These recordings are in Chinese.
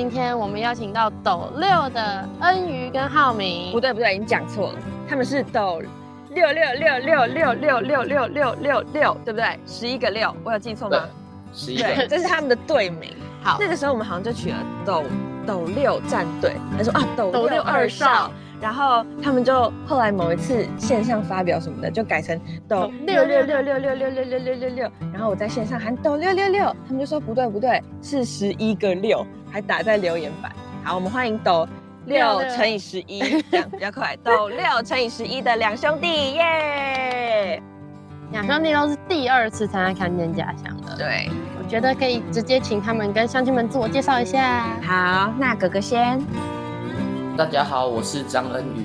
今天我们邀请到斗六的恩瑜跟浩明。不对不对，你讲错了，他们是斗六六六六六六六六六六六，对不对？十一个六，我有记错吗？十一对，个，这是他们的队名。好，那个时候我们好像就取了斗斗六战队，他说啊斗斗六六二少，然后他们就后来某一次线上发表什么的，就改成斗斗六六六六六六六六六六六六，然后我在线上喊抖六六六，他们就说不对不对，是十一个六，还打在留言板。好，我们欢迎抖六乘以十一，这样比较快。抖六乘以十一的两兄弟，耶！两兄弟都是第二次参加看见家乡的。对，我觉得可以直接请他们跟乡亲们自我介绍一下。好，那哥哥先。大家好，我是张恩宇，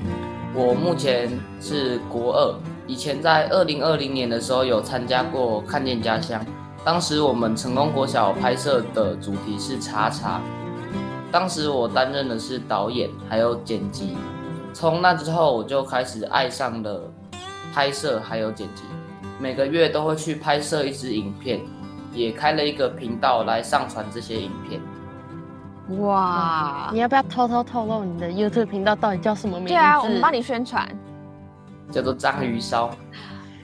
我目前是国二，以前在二零二零年的时候有参加过《看见家乡》，当时我们成功国小拍摄的主题是茶茶，当时我担任的是导演还有剪辑，从那之后我就开始爱上了拍摄还有剪辑，每个月都会去拍摄一支影片，也开了一个频道来上传这些影片。哇你要不要偷偷透露你的 YouTube 频道到底叫什么名字？对啊，我们帮你宣传。叫做章鱼烧，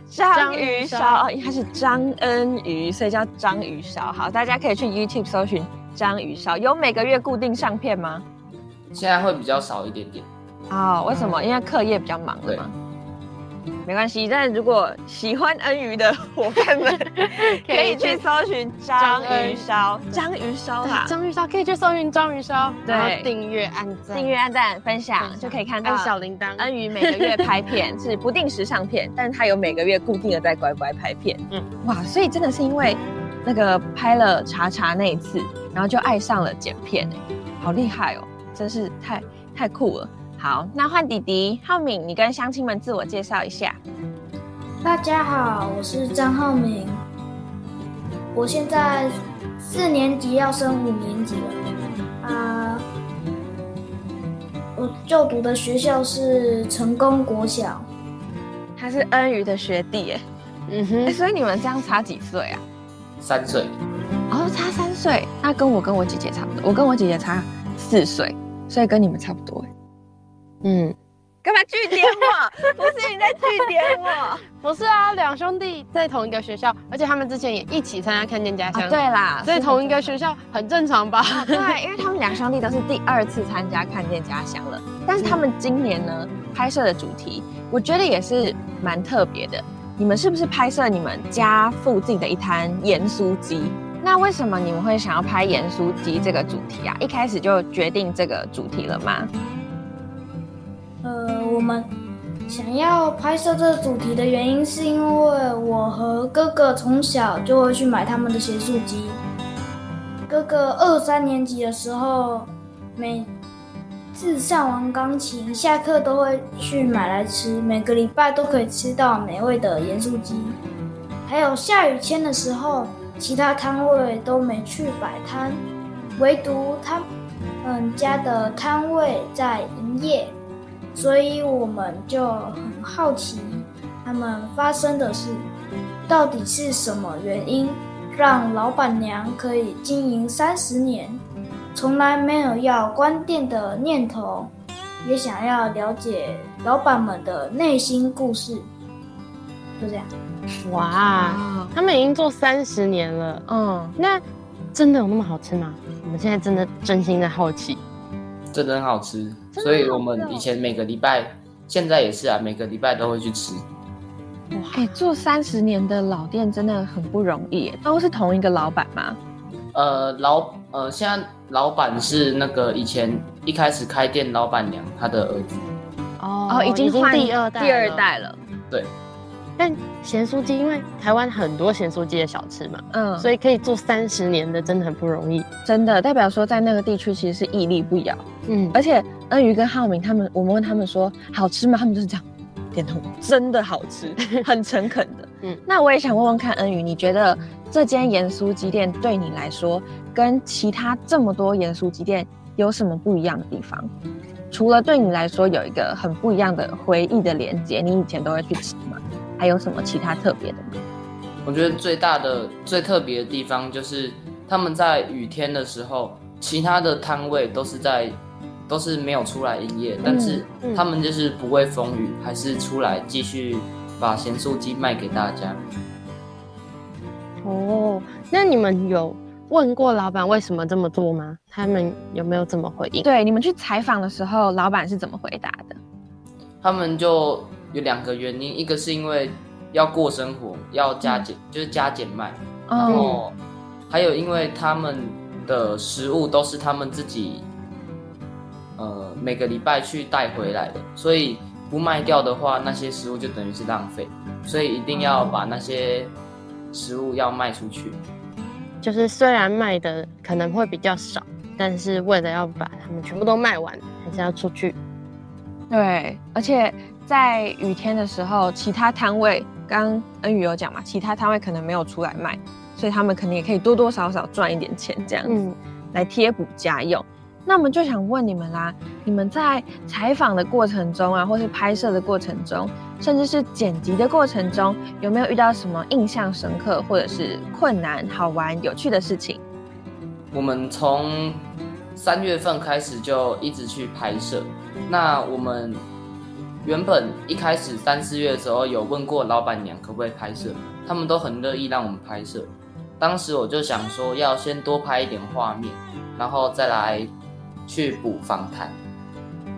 章鱼烧，因为它是张恩鱼，所以叫章鱼烧。好，大家可以去 YouTube 搜寻章鱼烧。有每个月固定上片吗？现在会比较少一点点。哦，为什么？因为课业比较忙了吗？没关系，但如果喜欢恩鱼的伙伴们，可以去搜寻章鱼烧，章鱼烧啦，章鱼烧可以去搜寻章鱼烧，对然后订阅、按赞、订阅、按赞、分享就可以看到小铃铛。恩宇每个月拍片是不定时上片，但是他有每个月固定的在乖乖拍片。嗯 嗯，哇，所以真的是因为那个拍了查查那一次，然后就爱上了剪片，哎，好厉害哦，真是太太酷了。好，那换弟弟浩敏，你跟乡亲们自我介绍一下。大家好，我是张浩敏，我现在四年级要升五年级了。啊、我就读的学校是成功国小，他是恩瑜的学弟，哎、嗯哎哼，所以你们这样差几岁啊？三岁，哦，差三岁，那跟我跟我姐姐差不多，我跟我姐姐差四岁，所以跟你们差不多，哎。嗯，干嘛据点我？不是你在据点我。不是啊，两兄弟在同一个学校，而且他们之前也一起参加看见家乡。啊，对啦，所以同一个学学校很正常吧？对，因为他们两兄弟都是第二次参加看见家乡了，但是他们今年呢拍摄的主题，我觉得也是蛮特别的。你们是不是拍摄你们家附近的一摊盐酥鸡？那为什么你们会想要拍盐酥鸡这个主题啊？一开始就决定这个主题了吗？我们想要拍摄这个主题的原因，是因为我和哥哥从小就会去买他们的咸酥鸡。哥哥二三年级的时候，每次上完钢琴，下课都会去买来吃，每个礼拜都可以吃到美味的盐酥鸡。还有下雨天的时候，其他摊位都没去摆摊，唯独他们家的摊位在营业。所以我们就很好奇，他们发生的事到底是什么原因，让老板娘可以经营三十年，从来没有要关店的念头，也想要了解老板们的内心故事。就这样，哇，他们已经做三十年了，嗯，那真的有那么好吃吗？我们现在真的真心的好奇。真的很好吃，所以我们以前每个礼拜，现在也是啊，每个礼拜都会去吃。哇哎、做三十年的老店真的很不容易，都是同一个老板吗？呃，老呃，现在老板是那个以前一开始开店老板娘她的儿子，哦哦，已经换第二代，第二。代了。对，但咸酥鸡，因为台湾很多咸酥鸡的小吃嘛，嗯，所以可以做三十年的，真的很不容易。真的代表说在那个地区其实是屹立不摇。嗯，而且恩瑜跟浩明他们，我们问他们说好吃吗？他们就是这样点头，真的好吃，很诚恳的。嗯嗯，那我也想问问看恩瑜，你觉得这间盐酥鸡店对你来说，跟其他这么多盐酥鸡店有什么不一样的地方？除了对你来说有一个很不一样的回忆的连接，你以前都会去吃吗？还有什么其他特别的吗？我觉得最大的、最特别的地方就是他们在雨天的时候，其他的摊位都是在都是没有出来营业，但是嗯他们就是不畏风雨，还是出来继续把咸酥鸡卖给大家。哦，那你们有问过老板为什么这么做吗？他们有没有这么回应？对，你们去采访的时候，老板是怎么回答的？他们就有两个原因，一个是因为要过生活，要加减，就是加减卖，然哦，后还有因为他们的食物都是他们自己，呃，每个礼拜去带回来的，所以不卖掉的话，那些食物就等于是浪费，所以一定要把那些食物要卖出去。就是虽然卖的可能会比较少，但是为了要把它们全部都卖完，还是要出去。对，而且在雨天的时候，其他摊位，刚刚恩宇有讲嘛，其他摊位可能没有出来卖，所以他们可能也可以多多少少赚一点钱，这样子、嗯，来贴补家用。那我们就想问你们啦，你们在采访的过程中啊，或是拍摄的过程中，甚至是剪辑的过程中，有没有遇到什么印象深刻，或者是困难、好玩、有趣的事情？我们从三月份开始就一直去拍摄。那我们原本一开始三四月的时候有问过老板娘可不可以拍摄，他们都很乐意让我们拍摄。当时我就想说要先多拍一点画面，然后再来去补访谈。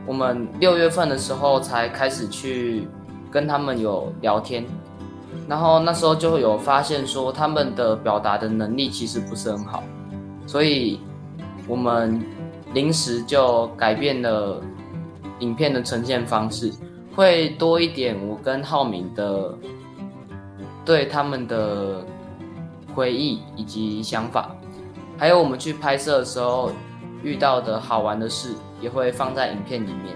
我们六月份的时候才开始去跟他们有聊天，然后那时候就会有发现说他们的表达的能力其实不是很好。所以我们临时就改变了影片的呈现方式，会多一点我跟浩明的对他们的回忆以及想法，还有我们去拍摄的时候遇到的好玩的事，也会放在影片里面。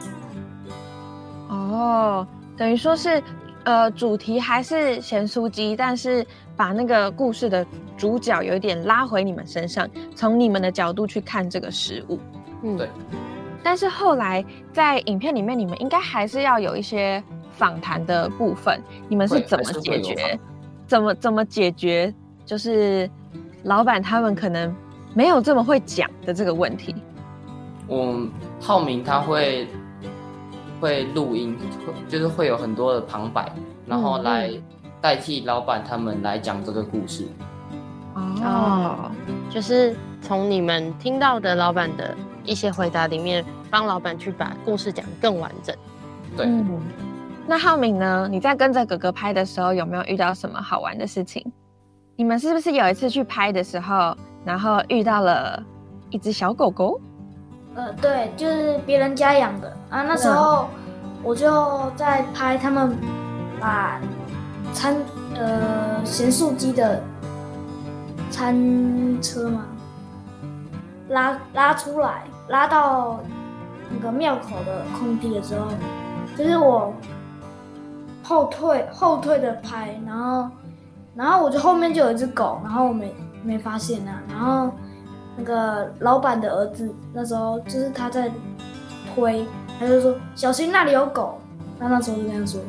哦，等于说是，呃，主题还是咸酥鸡，但是把那个故事的主角有一点拉回你们身上，从你们的角度去看这个食物。嗯对但是后来在影片里面，你们应该还是要有一些访谈的部分，你们是怎么解决？怎么怎么解决？就是老板他们可能没有这么会讲的这个问题。我浩明他会会录音，会就是会有很多的旁白，然后嗯来代替老板他们来讲这个故事。哦，就是从你们听到的老板的一些回答里面，帮老板去把故事讲得更完整。对，嗯，那浩敏呢？你在跟着哥哥拍的时候，有没有遇到什么好玩的事情？你们是不是有一次去拍的时候，然后遇到了一只小狗狗？呃，对，就是别人家养的啊。那时候我就在拍他们把餐呃咸酥鸡的餐车嘛拉拉出来，拉到那个庙口的空地的时候，就是我后退后退的拍，然后然后我就后面就有一只狗，然后我没没发现啊，然后。那个老板的儿子那时候就是他在推，他就说小心那里有狗。他那时候就这样说。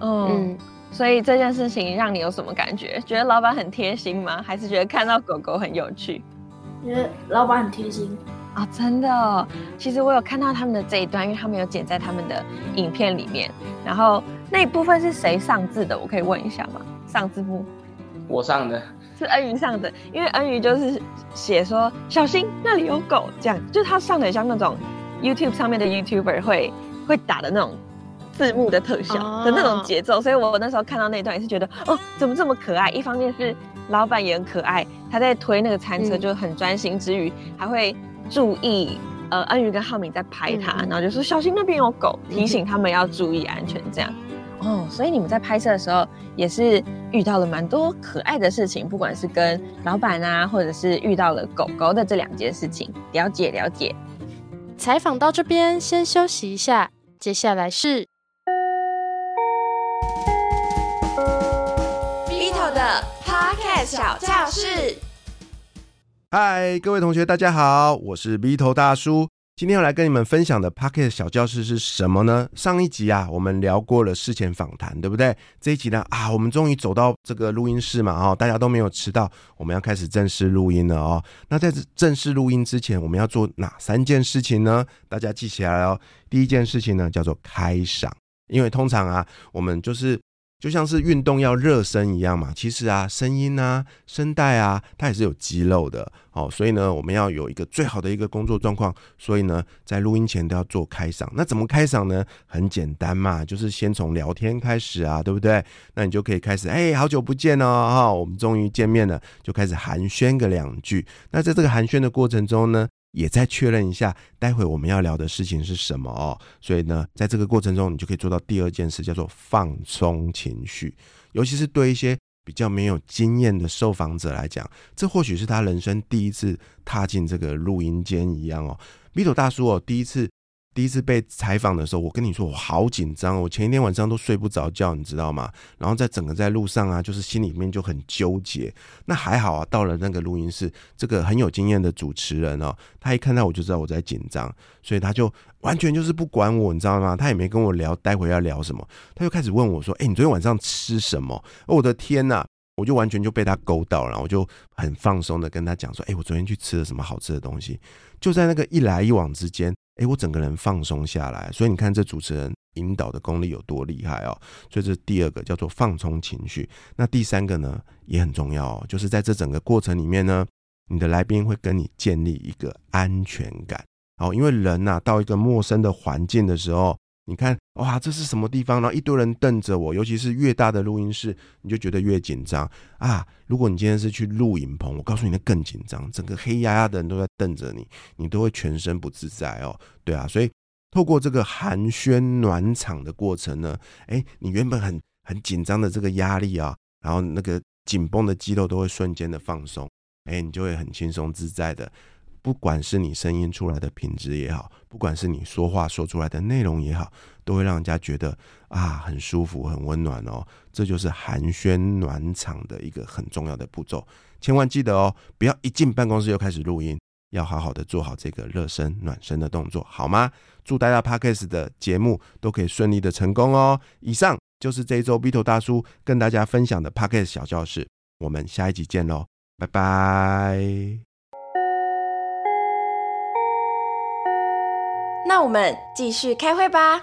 嗯，嗯，所以这件事情让你有什么感觉？觉得老板很贴心吗？还是觉得看到狗狗很有趣？觉得老板很贴心。啊、真的哦，其实我有看到他们的这一段，因为他们有剪在他们的影片里面。然后那一部分是谁上字的？我可以问一下吗？上字幕我上的，是恩瑜上的，因为恩瑜就是写说小心那里有狗，这样就是他上的很像那种 YouTube 上面的 YouTuber 会会打的那种字幕的特效的那种节奏，所以我那时候看到那段也是觉得哦，怎么这么可爱？一方面是老板也很可爱，他在推那个餐车嗯就很专心之余，还会注意呃恩宇跟浩明在拍他，然后就说小心那边有狗，提醒他们要注意安全这样。哦，所以你们在拍摄的时候也是遇到了蛮多可爱的事情，不管是跟老板啊，或者是遇到了狗狗的这两件事情，了解了解。采访到这边，先休息一下，接下来是 Vito 的 Podcast 小教室。嗨，各位同学，大家好，我是 V 头大叔。今天要来跟你们分享的 Pocket 小教室是什么呢？上一集啊，我们聊过了事前访谈，对不对？这一集呢，啊，我们终于走到这个录音室嘛，哦，大家都没有迟到，我们要开始正式录音了哦。那在正式录音之前，我们要做哪三件事情呢？大家记起来哦。第一件事情呢，叫做开嗓，因为通常啊，我们就是。就像是运动要热身一样嘛，其实啊，声音啊、声带啊，它也是有肌肉的哦。所以呢，我们要有一个最好的一个工作状况。所以呢，在录音前都要做开嗓。那怎么开嗓呢？很简单嘛，就是先从聊天开始啊，对不对？那你就可以开始，哎，好久不见哦，哈，我们终于见面了，就开始寒暄个两句。那在这个寒暄的过程中呢，也再确认一下，待会我们要聊的事情是什么哦。所以呢，在这个过程中，你就可以做到第二件事，叫做放松情绪。尤其是对一些比较没有经验的受访者来讲，这或许是他人生第一次踏进这个录音间一样哦。米朵大叔哦，第一次。第一次被采访的时候，我跟你说我好紧张，我前一天晚上都睡不着觉，你知道吗？然后在整个在路上啊，就是心里面就很纠结。那还好啊，到了那个录音室，这个很有经验的主持人哦，他一看到我就知道我在紧张，所以他就完全就是不管我，你知道吗？他也没跟我聊待会要聊什么，他就开始问我说：“哎，你昨天晚上吃什么？”我的天呐！我就完全就被他勾到了，我就很放松的跟他讲说：“哎，我昨天去吃了什么好吃的东西。”就在那个一来一往之间。哎，我整个人放松下来，所以你看这主持人引导的功力有多厉害哦。所以这第二个叫做放松情绪。那第三个呢也很重要哦，就是在这整个过程里面呢，你的来宾会跟你建立一个安全感。哦，因为人呐到一个陌生的环境的时候。你看，哇，这是什么地方？然后一堆人瞪着我，尤其是越大的录音室，你就觉得越紧张啊。如果你今天是去录影棚，我告诉你，那更紧张，整个黑压压的人都在瞪着你，你都会全身不自在哦。对啊，所以透过这个寒暄暖场的过程呢，哎，你原本很很紧张的这个压力啊，然后那个紧绷的肌肉都会瞬间的放松，哎，你就会很轻松自在的。不管是你声音出来的品质也好，不管是你说话说出来的内容也好，都会让人家觉得啊很舒服、很温暖哦。这就是寒暄暖场的一个很重要的步骤，千万记得哦，不要一进办公室就开始录音，要好好的做好这个热身暖身的动作，好吗？祝大家 Podcast 的节目都可以顺利的成功哦。以上就是这一周 Vito 大叔跟大家分享的 Podcast 小教室，我们下一集见喽，拜拜。那我们继续开会吧。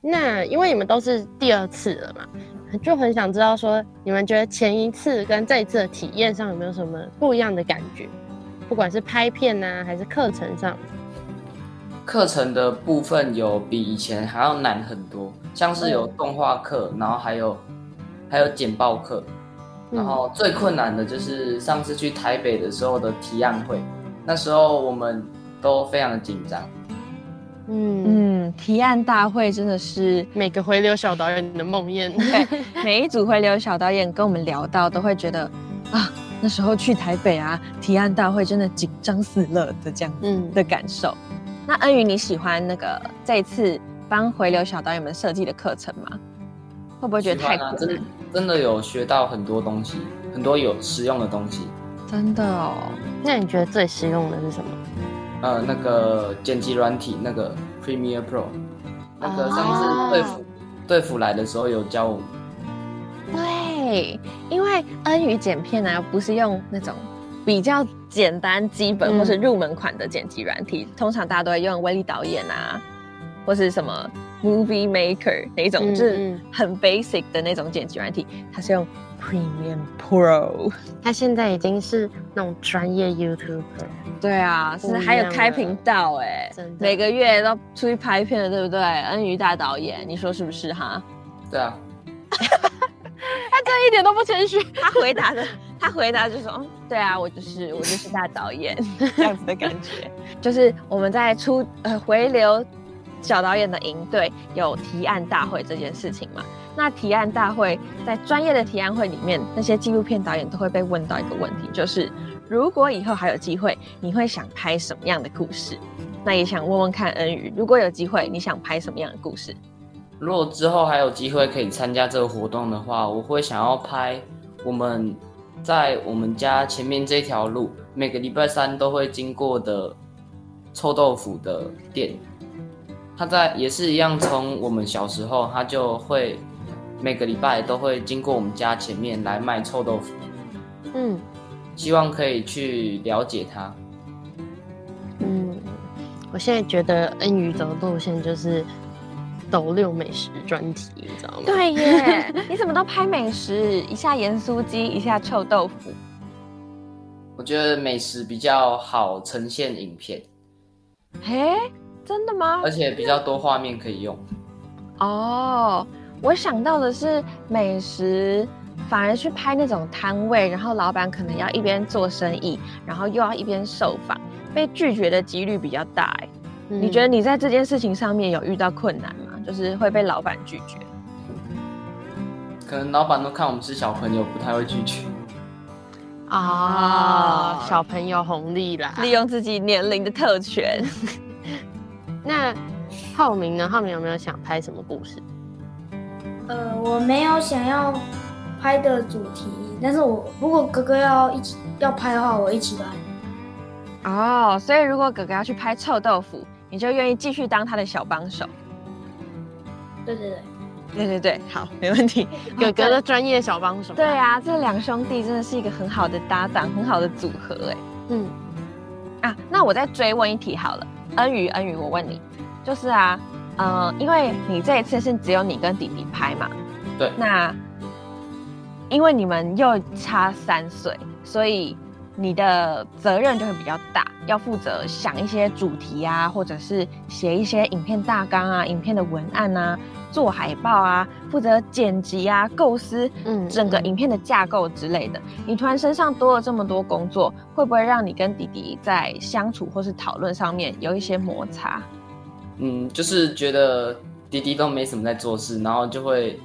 那因为你们都是第二次了嘛，就很想知道说，你们觉得前一次跟这一次的体验上有没有什么不一样的感觉？不管是拍片呢，还是课程上。课程的部分有比以前还要难很多，像是有动画课，然后还有还有简报课，然后最困难的就是上次去台北的时候的提案会，那时候我们都非常的紧张。嗯嗯，提案大会真的是每个回流小导演的梦魇。对，每一组回流小导演跟我们聊到，都会觉得啊，那时候去台北啊，提案大会真的紧张死了的这样子的感受。那恩宇，你喜欢那个这一次帮回流小导演们设计的课程吗？会不会觉得太难？真真的有学到很多东西，很多有实用的东西。真的哦，那你觉得最实用的是什么？呃，那个剪辑软体，那个 Premiere Pro，那个上次对付对付来的时候有教我们。对，因为恩宇剪片呢，不是用那种比较简单、基本或是入门款的剪辑软体，通常大家都会用威力导演啊，或是什么 Movie Maker 那种，就是很 basic 的那种剪辑软体，它是用。Premium Pro，他现在已经是那种专业 YouTuber。对啊，是还有开频道哎，每个月都出去拍片了，对不对？恩瑜大导演，你说是不是哈？对啊。他这一点都不谦虚，他回答的，他回答就说，嗯，对啊，我就是我就是大导演 这样子的感觉。就是我们在出呃回流小导演的营队有提案大会这件事情嘛。那提案大会在专业的提案会里面，那些纪录片导演都会被问到一个问题，就是如果以后还有机会，你会想拍什么样的故事？那也想问问看恩宇，如果有机会，你想拍什么样的故事？如果之后还有机会可以参加这个活动的话，我会想要拍我们在我们家前面这条路，每个礼拜三都会经过的臭豆腐的店。它在也是一样，从我们小时候，它就会每个礼拜都会经过我们家前面来卖臭豆腐。嗯希望可以去了解它。嗯，我现在觉得恩宇走的路线就是抖六美食专题，你知道吗？对耶，你怎么都拍美食？一下盐酥鸡，一下臭豆腐。我觉得美食比较好呈现影片，嘿，真的吗？而且比较多画面可以用。哦，我想到的是美食，反而去拍那种摊位，然后老板可能要一边做生意，然后又要一边受访，被拒绝的几率比较大。哎、嗯你觉得你在这件事情上面有遇到困难吗？就是会被老板拒绝。可能老板都看我们是小朋友，不太会拒绝。啊、小朋友红利啦。利用自己年龄的特权。那浩明呢？浩明有没有想拍什么故事？呃，我没有想要拍的主题，但是我如果哥哥要一起要拍的话，我一起拍。哦，所以如果哥哥要去拍臭豆腐，你就愿意继续当他的小帮手。对对对，对对对，好，没问题。哥哥的专业小帮手。对，啊，这两兄弟真的是一个很好的搭档，很好的组合哎。嗯，啊，那我再追问一题好了，恩宇，恩宇，我问你，就是啊，呃，因为你这一次是只有你跟弟弟拍嘛，对，那因为你们又差三岁，所以你的责任就会比较大，要负责想一些主题啊，或者是写一些影片大纲啊、影片的文案啊、做海报啊，负责剪辑啊、构思，嗯整个嗯影片的架构之类的。你突然身上多了这么多工作，会不会让你跟弟弟在相处或是讨论上面有一些摩擦？嗯，就是觉得弟弟都没什么在做事，然后就会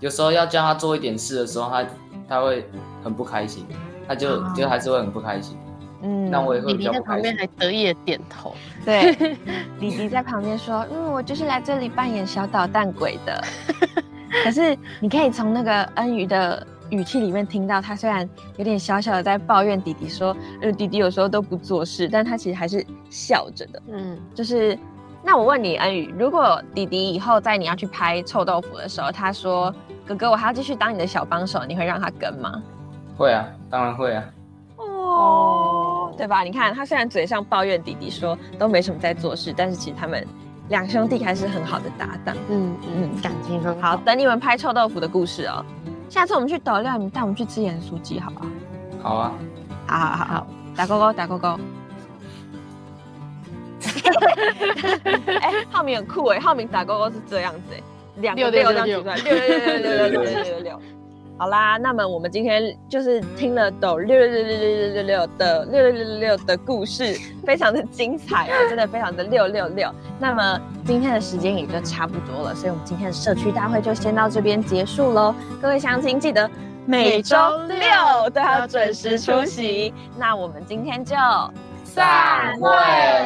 有时候要叫他做一点事的时候，他他会很不开心，他就、哦就还是会很不开心。嗯那我也会比较不开心。旁边还得意的点头。对，弟弟在旁边说：“嗯，我就是来这里扮演小捣蛋鬼的。”可是你可以从那个恩瑜的语气里面听到，他虽然有点小小的在抱怨弟弟说：“呃，弟弟有时候都不做事，但他其实还是笑着的。嗯，就是，那我问你，恩宇，如果弟弟以后在你要去拍臭豆腐的时候，他说：‘哥哥，我还要继续当你的小帮手’，你会让他跟吗？会啊，当然会啊。哦，对吧？你看，他虽然嘴上抱怨弟弟说都没什么在做事，但是其实他们两兄弟还是很好的搭档。嗯嗯，感情很好，好。等你们拍臭豆腐的故事哦。下次我们去斗料，你带我们去吃盐酥鸡，好不好？好啊，好好好好，打勾勾，打勾勾。哎、浩明很酷哎，浩明打勾勾是这样子哎，两个六六六这样举出来，六六六六六六六六六六。好啦，那么我们今天就是听了抖六六六六六六六的六六六六六的故事，非常的精彩哦，真的非常的六六六。那么今天的时间也就差不多了，所以我们今天的社区大会就先到这边结束喽。各位乡亲记得每周六都要准时出席。那我们今天就散会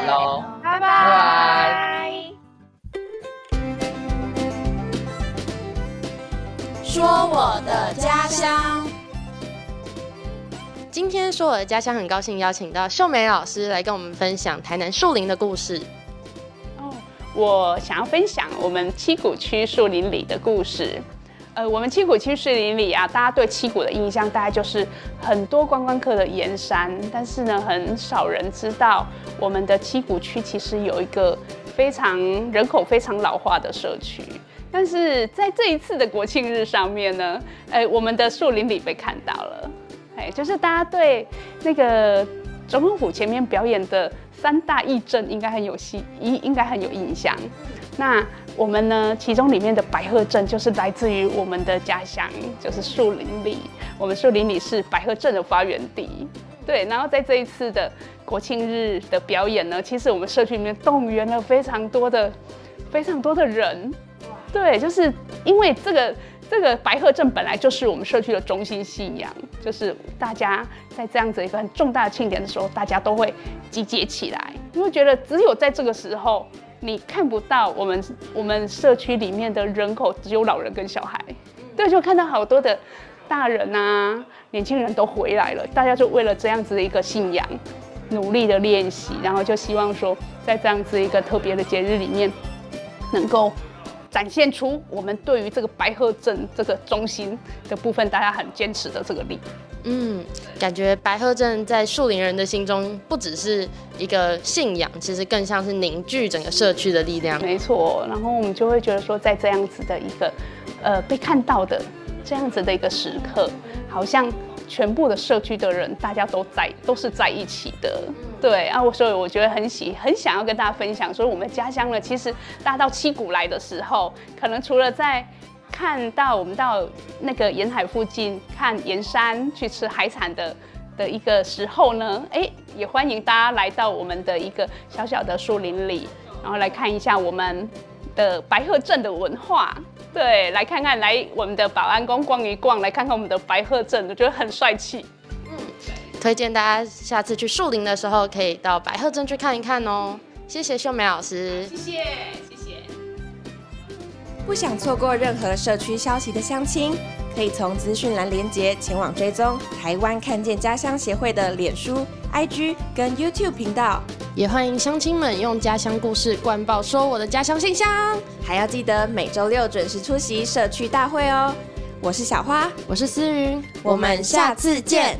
喽，拜拜拜。说我的家乡。今天说我的家乡，很高兴邀请到秀美老师来跟我们分享台南树林的故事。哦，我想要分享我们七股区树林里的故事。呃，我们七股区树林里啊，大家对七股的印象大概就是很多观光客的盐山，但是呢，很少人知道我们的七股区其实有一个非常人口非常老化的社区。但是在这一次的国庆日上面呢，呃，我们的树林里被看到了，哎，就是大家对那个总统府前面表演的三大义阵应该很有戏，应应该很有印象。那我们呢，其中里面的白鹤镇就是来自于我们的家乡，就是树林里。我们树林里是白鹤镇的发源地。对，然后在这一次的国庆日的表演呢，其实我们社区里面动员了非常多的非常多的人。对，就是因为这个这个白鹤镇本来就是我们社区的中心信仰，就是大家在这样子一个很重大的庆典的时候，大家都会集结起来，因为觉得只有在这个时候，你看不到我们我们社区里面的人口只有老人跟小孩，对，就看到好多的大人啊、年轻人都回来了，大家就为了这样子的一个信仰。努力的练习，然后就希望说，在这样子一个特别的节日里面，能够展现出我们对于这个白鹤镇这个中心的部分，大家很坚持的这个力。嗯，感觉白鹤镇在树林人的心中不只是一个信仰，其实更像是凝聚整个社区的力量。没错，然后我们就会觉得说，在这样子的一个呃被看到的这样子的一个时刻，好像。全部的社区的人，大家都在，都是在一起的，对啊，我所以我觉得很喜，很想要跟大家分享，所以我们家乡呢，其实大家到七股来的时候，可能除了在看到我们到那个沿海附近看盐山去吃海产的的一个时候呢，哎，也欢迎大家来到我们的一个小小的树林里，然后来看一下我们的白鹤镇的文化。对，来看看，来我们的保安宫逛一逛，来看看我们的白鹤镇，我觉得很帅气。嗯，推荐大家下次去树林的时候，可以到白鹤镇去看一看哦。谢谢秀美老师，谢谢。不想错过任何社区消息的乡亲，可以从资讯栏连接前往追踪台湾看见家乡协会的脸书、IG 跟 YouTube 频道。也欢迎乡亲们用家乡故事灌爆说我的家乡信箱，还要记得每周六准时出席社区大会哦。我是小花，我是思云，我们下次见。